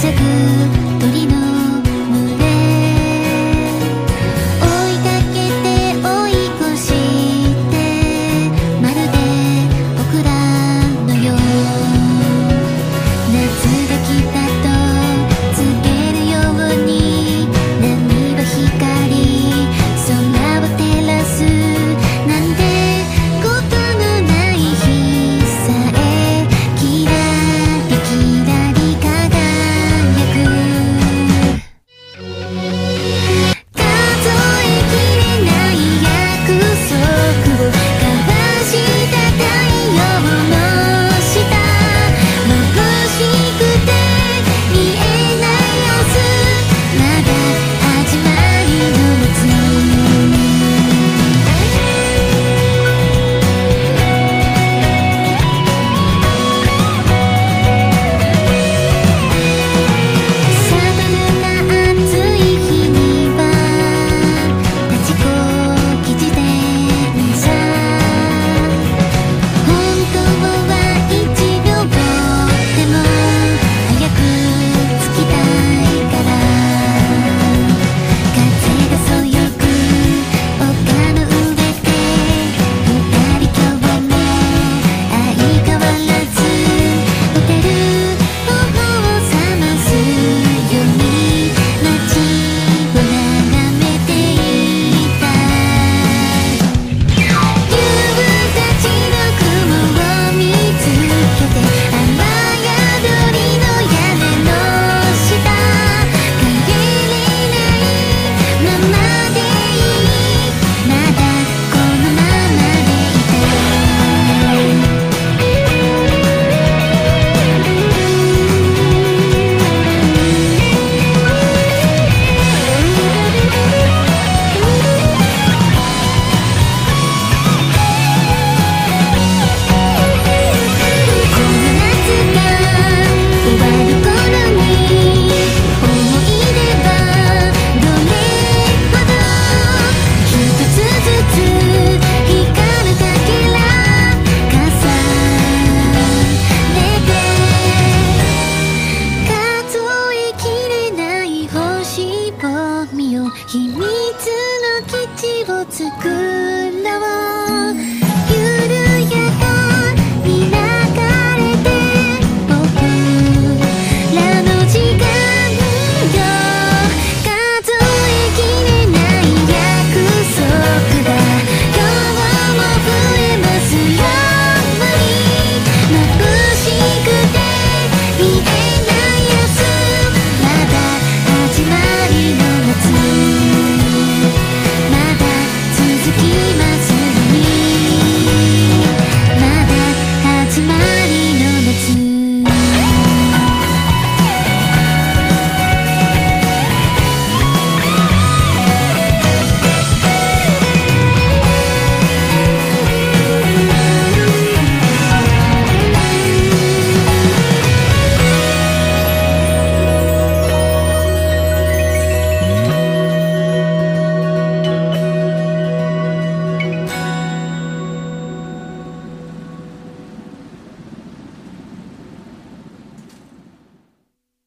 咲く見よ秘密の基地を作る。